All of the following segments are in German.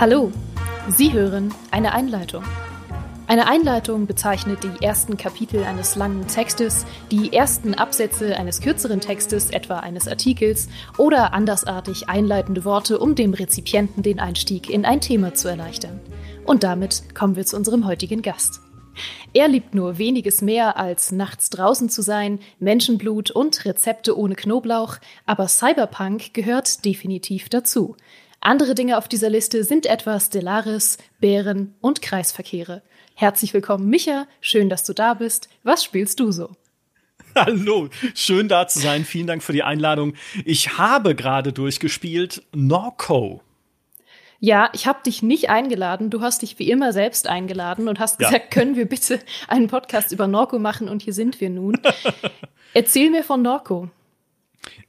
Hallo, Sie hören eine Einleitung. Eine Einleitung bezeichnet die ersten Kapitel eines langen Textes, die ersten Absätze eines kürzeren Textes, etwa eines Artikels, oder andersartig einleitende Worte, um dem Rezipienten den Einstieg in ein Thema zu erleichtern. Und damit kommen wir zu unserem heutigen Gast. Er liebt nur weniges mehr als nachts draußen zu sein, Menschenblut und Rezepte ohne Knoblauch, aber Cyberpunk gehört definitiv dazu. Andere Dinge auf dieser Liste sind etwa Stellaris, Bären und Kreisverkehre. Herzlich willkommen, Micha. Schön, dass du da bist. Was spielst du so? Hallo, schön da zu sein. Vielen Dank für die Einladung. Ich habe gerade durchgespielt Norco. Ja, ich habe dich nicht eingeladen. Du hast dich wie immer selbst eingeladen und hast gesagt, ja. können wir bitte einen Podcast über Norco machen? Und hier sind wir nun. Erzähl mir von Norco.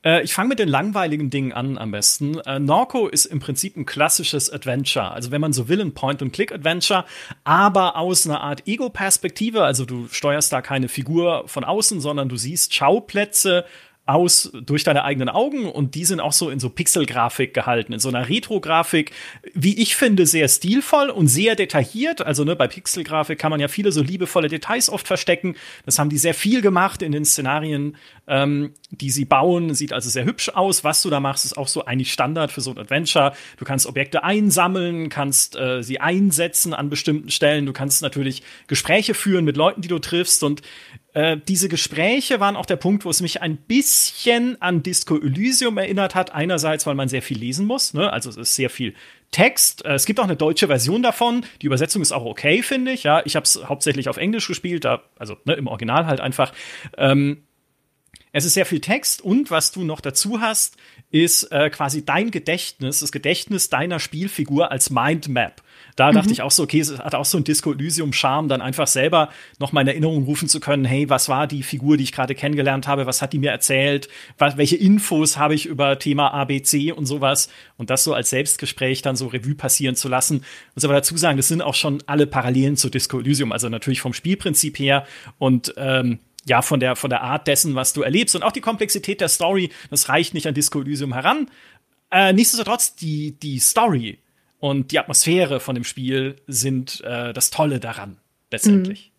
Äh, ich fange mit den langweiligen Dingen an am besten. Äh, Norco ist im Prinzip ein klassisches Adventure. Also wenn man so will, ein Point-and-Click-Adventure, aber aus einer Art Ego-Perspektive. Also du steuerst da keine Figur von außen, sondern du siehst Schauplätze aus durch deine eigenen Augen und die sind auch so in so Pixelgrafik gehalten, in so einer Retro-Grafik, wie ich finde, sehr stilvoll und sehr detailliert. Also ne, bei Pixelgrafik kann man ja viele so liebevolle Details oft verstecken. Das haben die sehr viel gemacht in den Szenarien, ähm, die sie bauen. Sieht also sehr hübsch aus. Was du da machst, ist auch so eigentlich Standard für so ein Adventure. Du kannst Objekte einsammeln, kannst äh, sie einsetzen an bestimmten Stellen. Du kannst natürlich Gespräche führen mit Leuten, die du triffst und äh, diese Gespräche waren auch der Punkt, wo es mich ein bisschen an Disco Elysium erinnert hat. Einerseits, weil man sehr viel lesen muss, ne? also es ist sehr viel Text. Äh, es gibt auch eine deutsche Version davon. Die Übersetzung ist auch okay, finde ich. Ja, ich habe es hauptsächlich auf Englisch gespielt, da, also ne, im Original halt einfach. Ähm, es ist sehr viel Text und was du noch dazu hast, ist äh, quasi dein Gedächtnis, das Gedächtnis deiner Spielfigur als Mindmap. Da mhm. dachte ich auch so, okay, es hat auch so ein Disco Elysium Charme, dann einfach selber noch mal in Erinnerung rufen zu können, hey, was war die Figur, die ich gerade kennengelernt habe, was hat die mir erzählt, was, welche Infos habe ich über Thema ABC und sowas und das so als Selbstgespräch dann so Revue passieren zu lassen. Muss aber dazu sagen, das sind auch schon alle Parallelen zu Disco Elysium, also natürlich vom Spielprinzip her und ähm, ja, von der, von der Art dessen, was du erlebst und auch die Komplexität der Story, das reicht nicht an Disco Elysium heran. Äh, nichtsdestotrotz, die, die Story und die Atmosphäre von dem Spiel sind äh, das Tolle daran, letztendlich.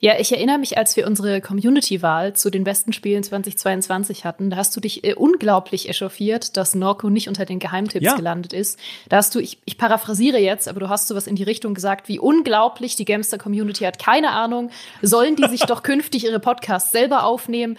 Ja, ich erinnere mich, als wir unsere Community-Wahl zu den besten Spielen 2022 hatten, da hast du dich äh, unglaublich echauffiert, dass Norco nicht unter den Geheimtipps ja. gelandet ist. Da hast du, ich, ich paraphrasiere jetzt, aber du hast sowas in die Richtung gesagt, wie unglaublich die Gamester-Community hat keine Ahnung, sollen die sich doch künftig ihre Podcasts selber aufnehmen?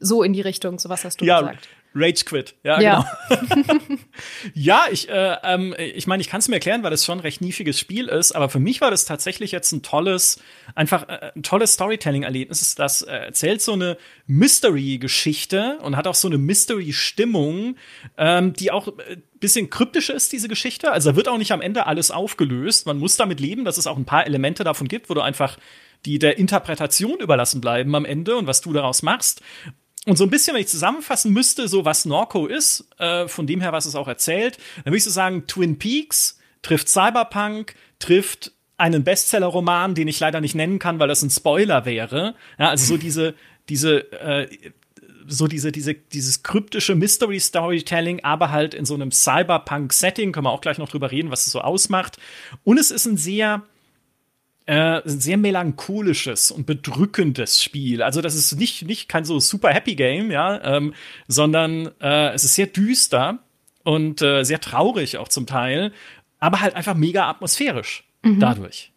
So in die Richtung, sowas hast du ja, gesagt. Rage Quit, ja, ja. genau. ja, ich, äh, ähm, ich meine, ich kann es mir erklären, weil das schon ein recht niefiges Spiel ist, aber für mich war das tatsächlich jetzt ein tolles, einfach äh, ein tolles Storytelling-Erlebnis. Das äh, erzählt so eine Mystery-Geschichte und hat auch so eine Mystery-Stimmung, ähm, die auch äh, bisschen kryptisch ist, diese Geschichte. Also da wird auch nicht am Ende alles aufgelöst. Man muss damit leben, dass es auch ein paar Elemente davon gibt, wo du einfach die der Interpretation überlassen bleiben am Ende und was du daraus machst. Und so ein bisschen, wenn ich zusammenfassen müsste, so was Norco ist, äh, von dem her, was es auch erzählt, dann würde ich so sagen, Twin Peaks trifft Cyberpunk, trifft einen Bestseller-Roman, den ich leider nicht nennen kann, weil das ein Spoiler wäre. Ja, also so diese, diese, äh, so diese, diese, dieses kryptische Mystery Storytelling, aber halt in so einem Cyberpunk-Setting, können wir auch gleich noch drüber reden, was es so ausmacht. Und es ist ein sehr, äh, ein sehr melancholisches und bedrückendes Spiel. Also das ist nicht, nicht kein so super Happy Game, ja, ähm, sondern äh, es ist sehr düster und äh, sehr traurig auch zum Teil, aber halt einfach mega atmosphärisch mhm. dadurch.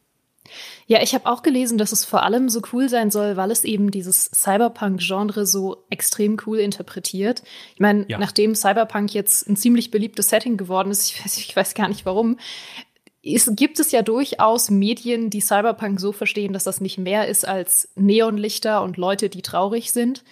Ja, ich habe auch gelesen, dass es vor allem so cool sein soll, weil es eben dieses Cyberpunk-Genre so extrem cool interpretiert. Ich meine, ja. nachdem Cyberpunk jetzt ein ziemlich beliebtes Setting geworden ist, ich weiß, ich weiß gar nicht warum, es gibt es ja durchaus Medien, die Cyberpunk so verstehen, dass das nicht mehr ist als Neonlichter und Leute, die traurig sind.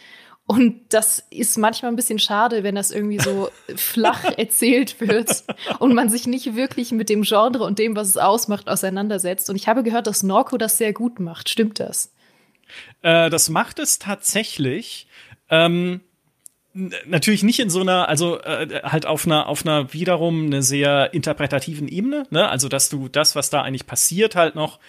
Und das ist manchmal ein bisschen schade, wenn das irgendwie so flach erzählt wird und man sich nicht wirklich mit dem Genre und dem, was es ausmacht, auseinandersetzt. Und ich habe gehört, dass Norco das sehr gut macht. Stimmt das? Äh, das macht es tatsächlich. Ähm natürlich nicht in so einer, also äh, halt auf einer, auf einer wiederum eine sehr interpretativen Ebene, ne? Also dass du das, was da eigentlich passiert, halt noch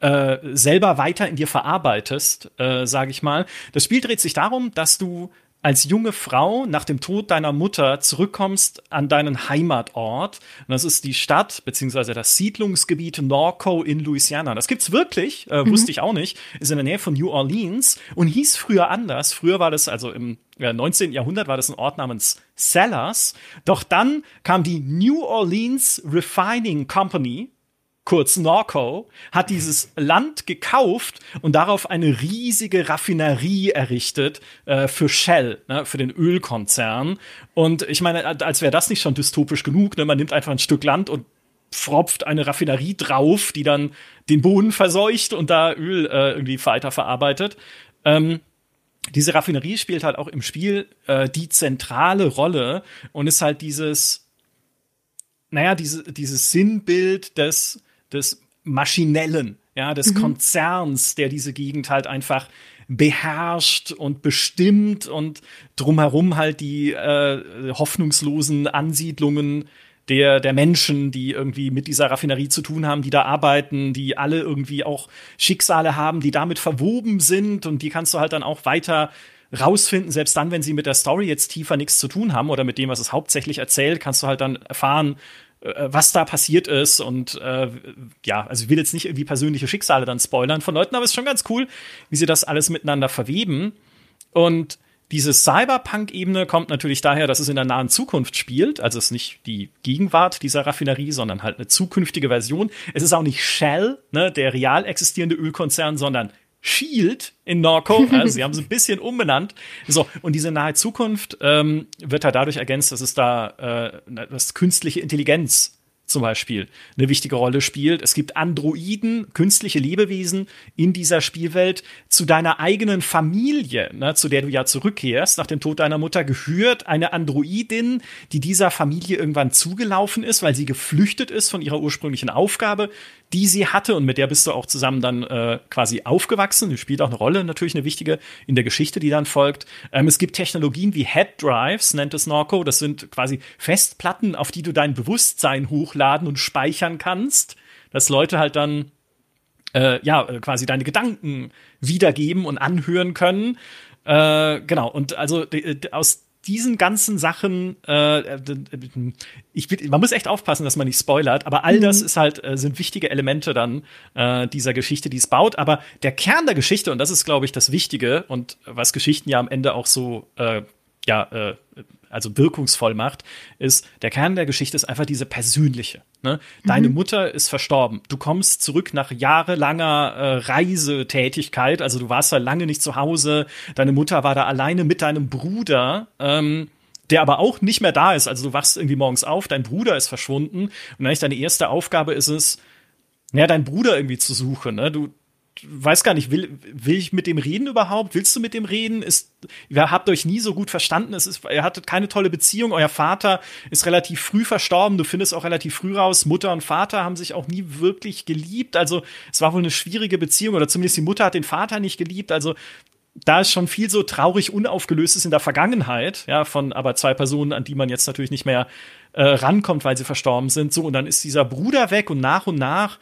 äh, selber weiter in dir verarbeitest, äh, sage ich mal. Das Spiel dreht sich darum, dass du als junge Frau nach dem Tod deiner Mutter zurückkommst an deinen Heimatort. Und das ist die Stadt beziehungsweise das Siedlungsgebiet Norco in Louisiana. Das gibt's wirklich, äh, mhm. wusste ich auch nicht. Ist in der Nähe von New Orleans und hieß früher anders. Früher war das also im äh, 19. Jahrhundert war das ein Ort namens Sellers. Doch dann kam die New Orleans Refining Company kurz Norco, hat dieses Land gekauft und darauf eine riesige Raffinerie errichtet äh, für Shell, ne, für den Ölkonzern. Und ich meine, als wäre das nicht schon dystopisch genug, ne? man nimmt einfach ein Stück Land und pfropft eine Raffinerie drauf, die dann den Boden verseucht und da Öl äh, irgendwie weiter verarbeitet. Ähm, diese Raffinerie spielt halt auch im Spiel äh, die zentrale Rolle und ist halt dieses, naja, diese, dieses Sinnbild des des Maschinellen, ja, des mhm. Konzerns, der diese Gegend halt einfach beherrscht und bestimmt und drumherum halt die äh, hoffnungslosen Ansiedlungen der, der Menschen, die irgendwie mit dieser Raffinerie zu tun haben, die da arbeiten, die alle irgendwie auch Schicksale haben, die damit verwoben sind und die kannst du halt dann auch weiter rausfinden, selbst dann, wenn sie mit der Story jetzt tiefer nichts zu tun haben oder mit dem, was es hauptsächlich erzählt, kannst du halt dann erfahren, was da passiert ist und äh, ja, also ich will jetzt nicht irgendwie persönliche Schicksale dann spoilern von Leuten, aber es ist schon ganz cool, wie sie das alles miteinander verweben. Und diese Cyberpunk-Ebene kommt natürlich daher, dass es in der nahen Zukunft spielt. Also es ist nicht die Gegenwart dieser Raffinerie, sondern halt eine zukünftige Version. Es ist auch nicht Shell, ne, der real existierende Ölkonzern, sondern Shield in Norco. Also sie haben es ein bisschen umbenannt. So, und diese nahe Zukunft ähm, wird halt dadurch ergänzt, dass es da äh, das künstliche Intelligenz zum Beispiel eine wichtige Rolle spielt. Es gibt Androiden, künstliche Lebewesen in dieser Spielwelt. Zu deiner eigenen Familie, ne, zu der du ja zurückkehrst, nach dem Tod deiner Mutter, gehört eine Androidin, die dieser Familie irgendwann zugelaufen ist, weil sie geflüchtet ist von ihrer ursprünglichen Aufgabe, die sie hatte. Und mit der bist du auch zusammen dann äh, quasi aufgewachsen. Die spielt auch eine Rolle, natürlich eine wichtige in der Geschichte, die dann folgt. Ähm, es gibt Technologien wie Head Drives, nennt es Norco. Das sind quasi Festplatten, auf die du dein Bewusstsein hochladen und speichern kannst, dass Leute halt dann äh, ja quasi deine Gedanken wiedergeben und anhören können. Äh, genau, und also aus diesen ganzen Sachen, äh, ich, man muss echt aufpassen, dass man nicht spoilert, aber all das mhm. ist halt, äh, sind wichtige Elemente dann äh, dieser Geschichte, die es baut. Aber der Kern der Geschichte, und das ist, glaube ich, das Wichtige und was Geschichten ja am Ende auch so äh, ja, äh, also wirkungsvoll macht, ist, der Kern der Geschichte ist einfach diese persönliche. Ne? Deine mhm. Mutter ist verstorben. Du kommst zurück nach jahrelanger äh, Reisetätigkeit, also du warst ja lange nicht zu Hause. Deine Mutter war da alleine mit deinem Bruder. Ähm, der aber auch nicht mehr da ist. Also du wachst irgendwie morgens auf, dein Bruder ist verschwunden und eigentlich deine erste Aufgabe ist es, ja, deinen Bruder irgendwie zu suchen. Ne? Du, weiß gar nicht, will, will ich mit dem reden überhaupt? Willst du mit dem reden? Ist, ihr habt euch nie so gut verstanden. Es ist, ihr hattet keine tolle Beziehung. Euer Vater ist relativ früh verstorben. Du findest auch relativ früh raus. Mutter und Vater haben sich auch nie wirklich geliebt. Also, es war wohl eine schwierige Beziehung oder zumindest die Mutter hat den Vater nicht geliebt. Also, da ist schon viel so traurig unaufgelöstes in der Vergangenheit, ja, von aber zwei Personen, an die man jetzt natürlich nicht mehr äh, rankommt, weil sie verstorben sind. So, und dann ist dieser Bruder weg und nach und nach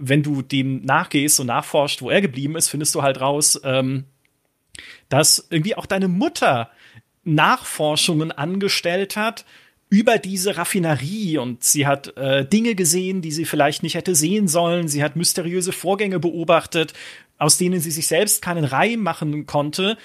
wenn du dem nachgehst und nachforscht, wo er geblieben ist, findest du halt raus, ähm, dass irgendwie auch deine Mutter Nachforschungen angestellt hat über diese Raffinerie und sie hat äh, Dinge gesehen, die sie vielleicht nicht hätte sehen sollen. Sie hat mysteriöse Vorgänge beobachtet, aus denen sie sich selbst keinen Reim machen konnte.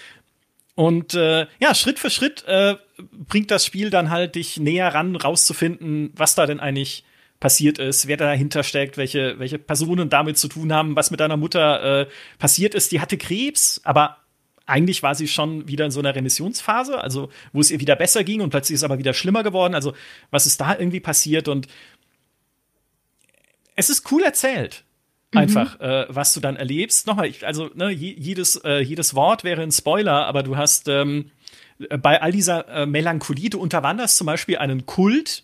Und äh, ja, Schritt für Schritt äh, bringt das Spiel dann halt dich näher ran, rauszufinden, was da denn eigentlich passiert ist, wer dahinter steckt, welche, welche Personen damit zu tun haben, was mit deiner Mutter äh, passiert ist. Die hatte Krebs, aber eigentlich war sie schon wieder in so einer Remissionsphase, also wo es ihr wieder besser ging und plötzlich ist es aber wieder schlimmer geworden. Also was ist da irgendwie passiert? Und es ist cool erzählt. Mhm. Einfach, mhm. äh, was du dann erlebst. Nochmal, ich, also ne, jedes, äh, jedes Wort wäre ein Spoiler, aber du hast ähm, bei all dieser äh, Melancholie, du unterwanderst zum Beispiel einen Kult,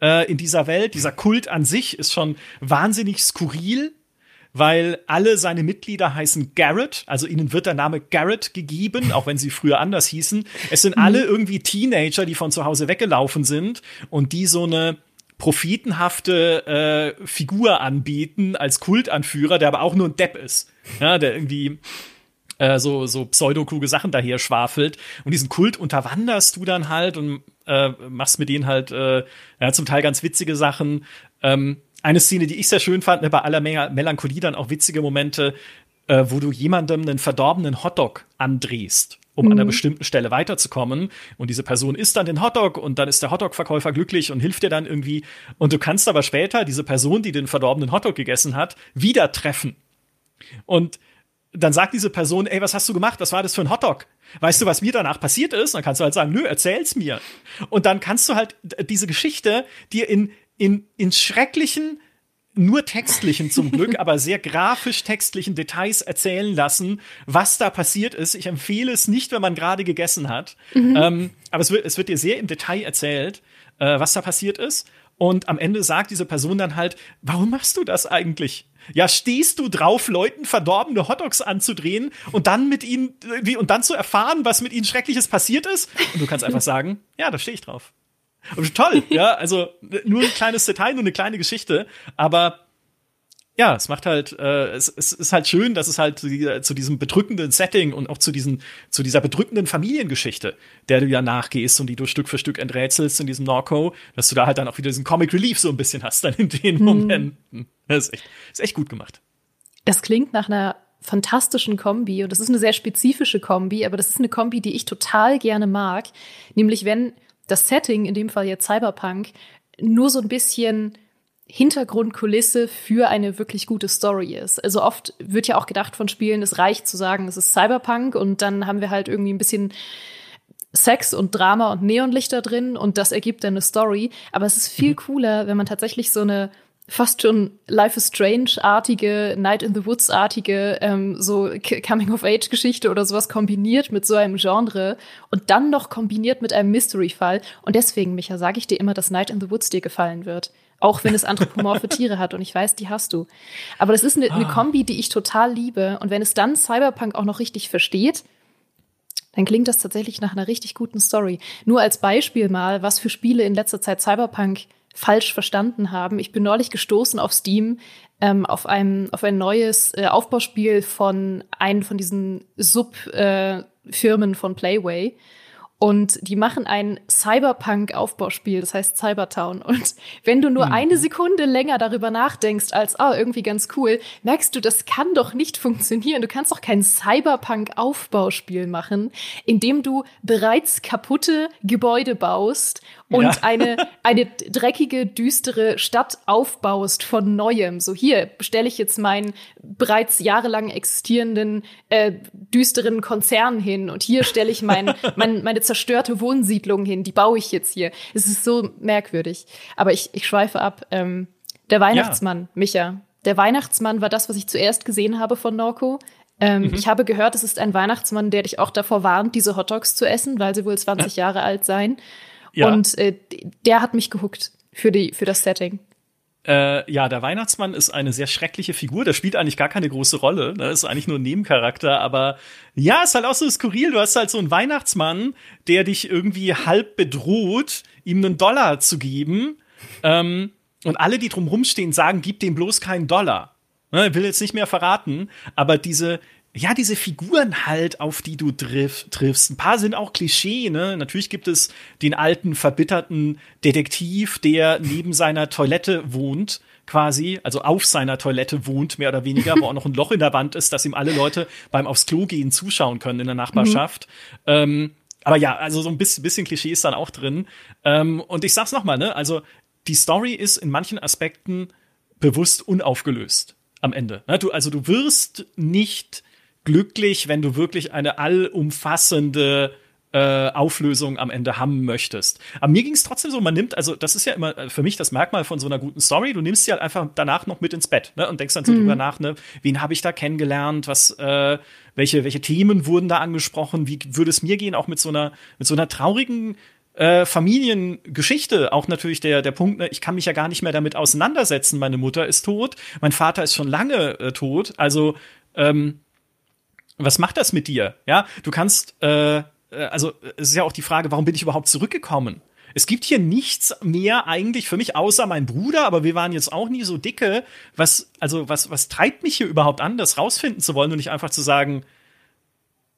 äh, in dieser Welt. Dieser Kult an sich ist schon wahnsinnig skurril, weil alle seine Mitglieder heißen Garrett, also ihnen wird der Name Garrett gegeben, auch wenn sie früher anders hießen. Es sind alle mhm. irgendwie Teenager, die von zu Hause weggelaufen sind und die so eine prophetenhafte äh, Figur anbieten als Kultanführer, der aber auch nur ein Depp ist. Ja, der irgendwie äh, so, so pseudokluge Sachen daher schwafelt. Und diesen Kult unterwanderst du dann halt und äh, machst mit denen halt äh, ja, zum Teil ganz witzige Sachen. Ähm, eine Szene, die ich sehr schön fand, ne, bei aller Menge Melancholie dann auch witzige Momente, äh, wo du jemandem einen verdorbenen Hotdog andrehst um mhm. an einer bestimmten Stelle weiterzukommen. Und diese Person isst dann den Hotdog und dann ist der Hotdog-Verkäufer glücklich und hilft dir dann irgendwie. Und du kannst aber später diese Person, die den verdorbenen Hotdog gegessen hat, wieder treffen. Und dann sagt diese Person, ey, was hast du gemacht? Was war das für ein Hotdog? Weißt du, was mir danach passiert ist? Dann kannst du halt sagen, nö, erzähl's mir. Und dann kannst du halt diese Geschichte dir in, in, in schrecklichen, nur textlichen zum Glück, aber sehr grafisch textlichen Details erzählen lassen, was da passiert ist. Ich empfehle es nicht, wenn man gerade gegessen hat. Mhm. Ähm, aber es wird, es wird dir sehr im Detail erzählt, äh, was da passiert ist. Und am Ende sagt diese Person dann halt, warum machst du das eigentlich? Ja, stehst du drauf, Leuten verdorbene Hotdogs anzudrehen und dann mit ihnen, wie, und dann zu erfahren, was mit ihnen Schreckliches passiert ist? Und du kannst einfach sagen, ja, da stehe ich drauf. Und toll, ja, also nur ein kleines Detail, nur eine kleine Geschichte, aber ja, es macht halt, äh, es, es ist halt schön, dass es halt zu, dieser, zu diesem bedrückenden Setting und auch zu diesen, zu dieser bedrückenden Familiengeschichte, der du ja nachgehst und die du Stück für Stück enträtselst in diesem Norco, dass du da halt dann auch wieder diesen Comic Relief so ein bisschen hast dann in den hm. Momenten. Das ist echt, ist echt gut gemacht. Das klingt nach einer fantastischen Kombi und das ist eine sehr spezifische Kombi, aber das ist eine Kombi, die ich total gerne mag, nämlich wenn das Setting, in dem Fall jetzt Cyberpunk, nur so ein bisschen Hintergrundkulisse für eine wirklich gute Story ist. Also oft wird ja auch gedacht von Spielen, es reicht zu sagen, es ist Cyberpunk und dann haben wir halt irgendwie ein bisschen Sex und Drama und Neonlichter drin und das ergibt dann eine Story. Aber es ist viel mhm. cooler, wenn man tatsächlich so eine fast schon Life is Strange-artige, Night in the Woods-artige, ähm, so Coming-of-Age-Geschichte oder sowas kombiniert mit so einem Genre und dann noch kombiniert mit einem Mystery-Fall. Und deswegen, Micha, sage ich dir immer, dass Night in the Woods dir gefallen wird. Auch wenn es anthropomorphe Tiere hat und ich weiß, die hast du. Aber das ist eine, eine ah. Kombi, die ich total liebe. Und wenn es dann Cyberpunk auch noch richtig versteht, dann klingt das tatsächlich nach einer richtig guten Story. Nur als Beispiel mal, was für Spiele in letzter Zeit Cyberpunk falsch verstanden haben. Ich bin neulich gestoßen auf Steam ähm, auf, einem, auf ein neues äh, Aufbauspiel von einem von diesen Sub-Firmen äh, von Playway. Und die machen ein Cyberpunk-Aufbauspiel, das heißt Cybertown. Und wenn du nur mhm. eine Sekunde länger darüber nachdenkst, als, ah, irgendwie ganz cool, merkst du, das kann doch nicht funktionieren. Du kannst doch kein Cyberpunk-Aufbauspiel machen, in dem du bereits kaputte Gebäude baust und ja. eine, eine dreckige, düstere Stadt aufbaust von neuem. So hier stelle ich jetzt meinen bereits jahrelang existierenden äh, düsteren Konzern hin und hier stelle ich mein, mein, meine zerstörte Wohnsiedlung hin. Die baue ich jetzt hier. Es ist so merkwürdig. Aber ich, ich schweife ab. Ähm, der Weihnachtsmann, ja. Micha. Der Weihnachtsmann war das, was ich zuerst gesehen habe von Norco. Ähm, mhm. Ich habe gehört, es ist ein Weihnachtsmann, der dich auch davor warnt, diese Hotdogs zu essen, weil sie wohl 20 Jahre alt seien. Ja. Und äh, der hat mich gehuckt für, die, für das Setting. Äh, ja, der Weihnachtsmann ist eine sehr schreckliche Figur. Der spielt eigentlich gar keine große Rolle. Ne? Ist eigentlich nur ein Nebencharakter. Aber ja, ist halt auch so skurril. Du hast halt so einen Weihnachtsmann, der dich irgendwie halb bedroht, ihm einen Dollar zu geben. Ähm, und alle, die drumherum stehen, sagen, gib dem bloß keinen Dollar. Ne, will jetzt nicht mehr verraten, aber diese, ja, diese Figuren halt, auf die du triff, triffst. Ein paar sind auch Klischee, ne? Natürlich gibt es den alten, verbitterten Detektiv, der neben seiner Toilette wohnt, quasi, also auf seiner Toilette wohnt, mehr oder weniger, wo auch noch ein Loch in der Wand ist, dass ihm alle Leute beim aufs Klo gehen zuschauen können in der Nachbarschaft. Mhm. Ähm, aber ja, also so ein bisschen, bisschen Klischee ist dann auch drin. Ähm, und ich sag's nochmal, ne? Also die Story ist in manchen Aspekten bewusst unaufgelöst am Ende. Ne? Du, also du wirst nicht glücklich, wenn du wirklich eine allumfassende äh, Auflösung am Ende haben möchtest. Aber mir ging es trotzdem so, man nimmt, also das ist ja immer äh, für mich das Merkmal von so einer guten Story, du nimmst sie halt einfach danach noch mit ins Bett ne, und denkst dann so mhm. drüber nach, ne, wen habe ich da kennengelernt, was, äh, welche, welche Themen wurden da angesprochen, wie würde es mir gehen, auch mit so einer, mit so einer traurigen äh, Familiengeschichte, auch natürlich der, der Punkt, ne, ich kann mich ja gar nicht mehr damit auseinandersetzen, meine Mutter ist tot, mein Vater ist schon lange äh, tot, also ähm, was macht das mit dir? Ja, du kannst, äh, äh, also es ist ja auch die Frage, warum bin ich überhaupt zurückgekommen? Es gibt hier nichts mehr eigentlich für mich außer mein Bruder, aber wir waren jetzt auch nie so dicke. Was, also was, was treibt mich hier überhaupt an, das rausfinden zu wollen und nicht einfach zu sagen,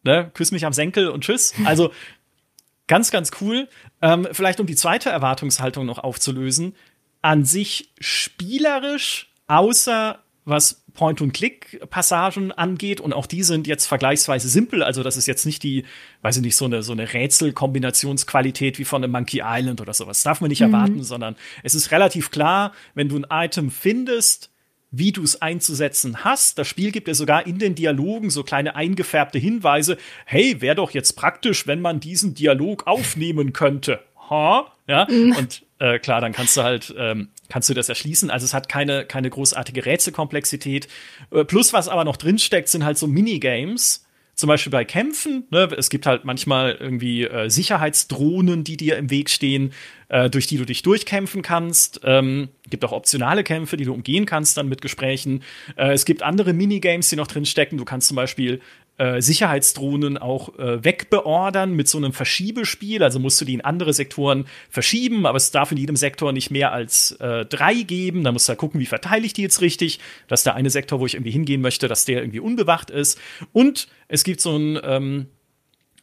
ne, küss mich am Senkel und tschüss. Also ganz, ganz cool. Ähm, vielleicht um die zweite Erwartungshaltung noch aufzulösen. An sich spielerisch, außer was Point-and-Click-Passagen angeht. Und auch die sind jetzt vergleichsweise simpel. Also, das ist jetzt nicht die, weiß ich nicht, so eine, so eine Rätselkombinationsqualität wie von einem Monkey Island oder sowas. Das darf man nicht mhm. erwarten, sondern es ist relativ klar, wenn du ein Item findest, wie du es einzusetzen hast. Das Spiel gibt ja sogar in den Dialogen so kleine eingefärbte Hinweise. Hey, wäre doch jetzt praktisch, wenn man diesen Dialog aufnehmen könnte. Ha? Ja, mhm. und äh, klar, dann kannst du halt, ähm, kannst du das erschließen. Also es hat keine, keine großartige Rätselkomplexität. Äh, plus, was aber noch drinsteckt, sind halt so Minigames. Zum Beispiel bei Kämpfen. Ne? Es gibt halt manchmal irgendwie äh, Sicherheitsdrohnen, die dir im Weg stehen, äh, durch die du dich durchkämpfen kannst. Ähm, gibt auch optionale Kämpfe, die du umgehen kannst dann mit Gesprächen. Äh, es gibt andere Minigames, die noch drinstecken. Du kannst zum Beispiel äh, Sicherheitsdrohnen auch äh, wegbeordern mit so einem Verschiebespiel. Also musst du die in andere Sektoren verschieben, aber es darf in jedem Sektor nicht mehr als äh, drei geben. Da musst du halt gucken, wie verteile ich die jetzt richtig, dass der eine Sektor, wo ich irgendwie hingehen möchte, dass der irgendwie unbewacht ist. Und es gibt so ein ähm,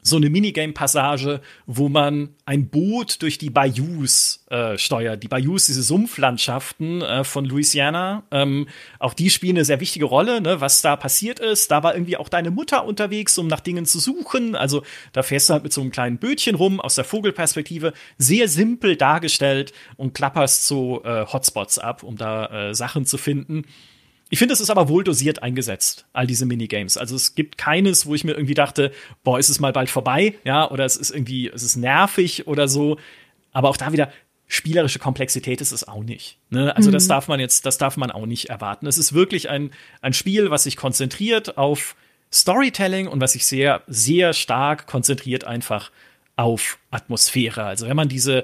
so eine Minigame-Passage, wo man ein Boot durch die Bayous äh, steuert. Die Bayous, diese Sumpflandschaften äh, von Louisiana, ähm, auch die spielen eine sehr wichtige Rolle, ne, was da passiert ist. Da war irgendwie auch deine Mutter unterwegs, um nach Dingen zu suchen. Also da fährst du halt mit so einem kleinen Bötchen rum aus der Vogelperspektive, sehr simpel dargestellt und klapperst so äh, Hotspots ab, um da äh, Sachen zu finden. Ich finde, es ist aber wohl dosiert eingesetzt, all diese Minigames. Also es gibt keines, wo ich mir irgendwie dachte, boah, ist es mal bald vorbei, ja, oder es ist irgendwie, es ist nervig oder so. Aber auch da wieder, spielerische Komplexität ist es auch nicht. Ne? Also mhm. das darf man jetzt, das darf man auch nicht erwarten. Es ist wirklich ein, ein Spiel, was sich konzentriert auf Storytelling und was sich sehr, sehr stark konzentriert einfach auf Atmosphäre. Also wenn man diese,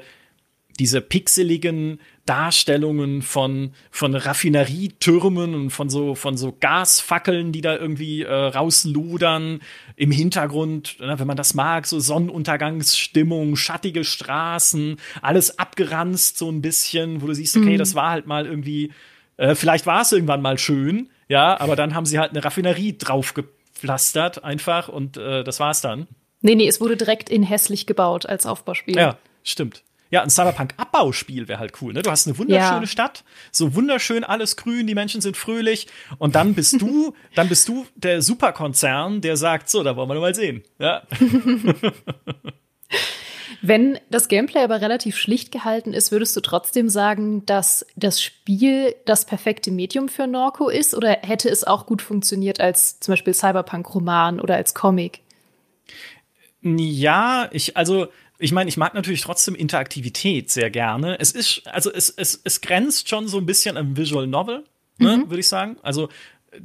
diese pixeligen Darstellungen von, von Raffinerietürmen und von so, von so Gasfackeln, die da irgendwie äh, rausludern. Im Hintergrund, ne, wenn man das mag, so Sonnenuntergangsstimmung, schattige Straßen, alles abgeranzt so ein bisschen, wo du siehst, okay, mhm. das war halt mal irgendwie, äh, vielleicht war es irgendwann mal schön, ja, aber dann haben sie halt eine Raffinerie draufgepflastert einfach und äh, das war's dann. Nee, nee, es wurde direkt in hässlich gebaut als Aufbauspiel. Ja, stimmt. Ja, ein Cyberpunk-Abbauspiel wäre halt cool. Ne? Du hast eine wunderschöne ja. Stadt, so wunderschön alles grün, die Menschen sind fröhlich und dann bist du, dann bist du der Superkonzern, der sagt, so, da wollen wir mal sehen. Ja. Wenn das Gameplay aber relativ schlicht gehalten ist, würdest du trotzdem sagen, dass das Spiel das perfekte Medium für Norco ist? Oder hätte es auch gut funktioniert als zum Beispiel Cyberpunk-Roman oder als Comic? Ja, ich, also ich meine, ich mag natürlich trotzdem Interaktivität sehr gerne. Es ist, also es, es, es grenzt schon so ein bisschen an Visual Novel, ne, mhm. würde ich sagen. Also,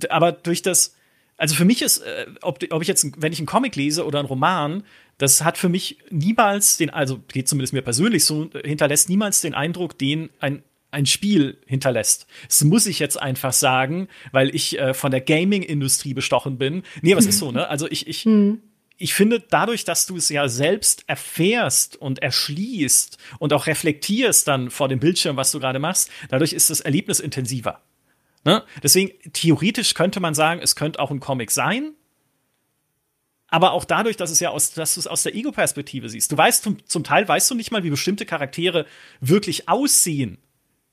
aber durch das, also für mich ist, äh, ob, ob ich jetzt, wenn ich einen Comic lese oder einen Roman, das hat für mich niemals den, also geht zumindest mir persönlich so, hinterlässt niemals den Eindruck, den ein ein Spiel hinterlässt. Das muss ich jetzt einfach sagen, weil ich äh, von der Gaming-Industrie bestochen bin. Nee, was ist so, ne? Also ich, ich, mhm ich finde, dadurch, dass du es ja selbst erfährst und erschließt und auch reflektierst dann vor dem Bildschirm, was du gerade machst, dadurch ist das Erlebnis intensiver. Ne? Deswegen, theoretisch könnte man sagen, es könnte auch ein Comic sein. Aber auch dadurch, dass es ja aus, dass du es aus der Ego-Perspektive siehst. Du weißt zum, zum, Teil weißt du nicht mal, wie bestimmte Charaktere wirklich aussehen,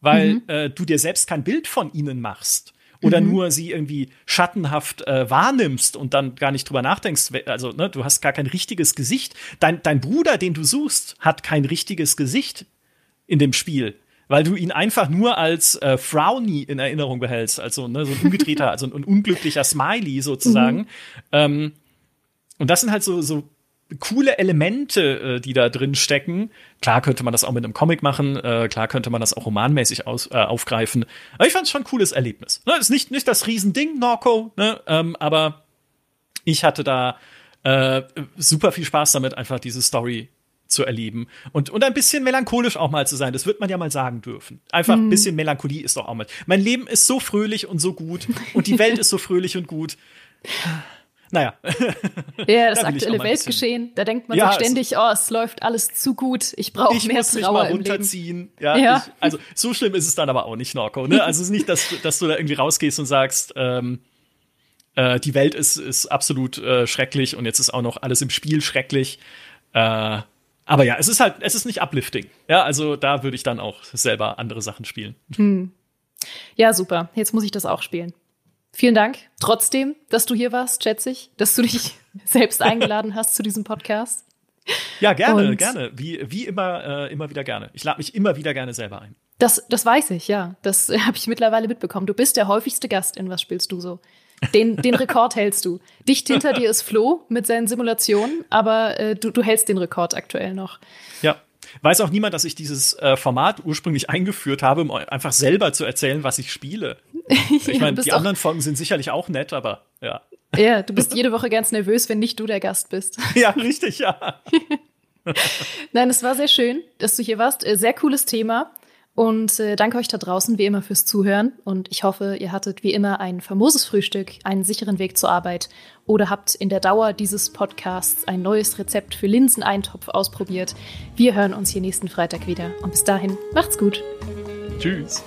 weil mhm. äh, du dir selbst kein Bild von ihnen machst oder mhm. nur sie irgendwie schattenhaft äh, wahrnimmst und dann gar nicht drüber nachdenkst. Also, ne, du hast gar kein richtiges Gesicht. Dein, dein Bruder, den du suchst, hat kein richtiges Gesicht in dem Spiel. Weil du ihn einfach nur als äh, Frowny in Erinnerung behältst, also ne, so ein umgedrehter, also ein, ein unglücklicher Smiley sozusagen. Mhm. Ähm, und das sind halt so, so coole Elemente, äh, die da drin stecken. Klar könnte man das auch mit einem Comic machen, äh, klar könnte man das auch romanmäßig aus, äh, aufgreifen. Aber ich fand es schon ein cooles Erlebnis. Ne, ist nicht, nicht das Riesending, Norco, ne, ähm, aber ich hatte da äh, super viel Spaß damit, einfach diese Story zu erleben und, und ein bisschen melancholisch auch mal zu sein. Das wird man ja mal sagen dürfen. Einfach ein mhm. bisschen Melancholie ist doch auch mal. Mein Leben ist so fröhlich und so gut und die Welt ist so fröhlich und gut. Naja. Ja, das da aktuelle Weltgeschehen, da denkt man ja, sich ständig, oh, es läuft alles zu gut, ich brauche mehr muss Trauer mich mal runterziehen. Ja, ja. Ich, also so schlimm ist es dann aber auch nicht, Norco. Ne? Also es ist nicht, dass, dass du da irgendwie rausgehst und sagst, ähm, äh, die Welt ist, ist absolut äh, schrecklich und jetzt ist auch noch alles im Spiel schrecklich. Äh, aber ja, es ist halt, es ist nicht uplifting. Ja, also da würde ich dann auch selber andere Sachen spielen. Hm. Ja, super. Jetzt muss ich das auch spielen. Vielen Dank trotzdem, dass du hier warst, schätze ich, dass du dich selbst eingeladen hast zu diesem Podcast. Ja, gerne, Und gerne. Wie, wie immer, äh, immer wieder gerne. Ich lade mich immer wieder gerne selber ein. Das, das weiß ich, ja. Das habe ich mittlerweile mitbekommen. Du bist der häufigste Gast in Was spielst du so? Den, den Rekord hältst du. Dicht hinter dir ist Flo mit seinen Simulationen, aber äh, du, du hältst den Rekord aktuell noch. Ja, Weiß auch niemand, dass ich dieses äh, Format ursprünglich eingeführt habe, um einfach selber zu erzählen, was ich spiele. Ich meine, die anderen Folgen sind sicherlich auch nett, aber ja. Ja, du bist jede Woche ganz nervös, wenn nicht du der Gast bist. Ja, richtig, ja. Nein, es war sehr schön, dass du hier warst. Äh, sehr cooles Thema. Und äh, danke euch da draußen wie immer fürs Zuhören. Und ich hoffe, ihr hattet wie immer ein famoses Frühstück, einen sicheren Weg zur Arbeit oder habt in der Dauer dieses Podcasts ein neues Rezept für Linseneintopf ausprobiert. Wir hören uns hier nächsten Freitag wieder. Und bis dahin, macht's gut. Tschüss.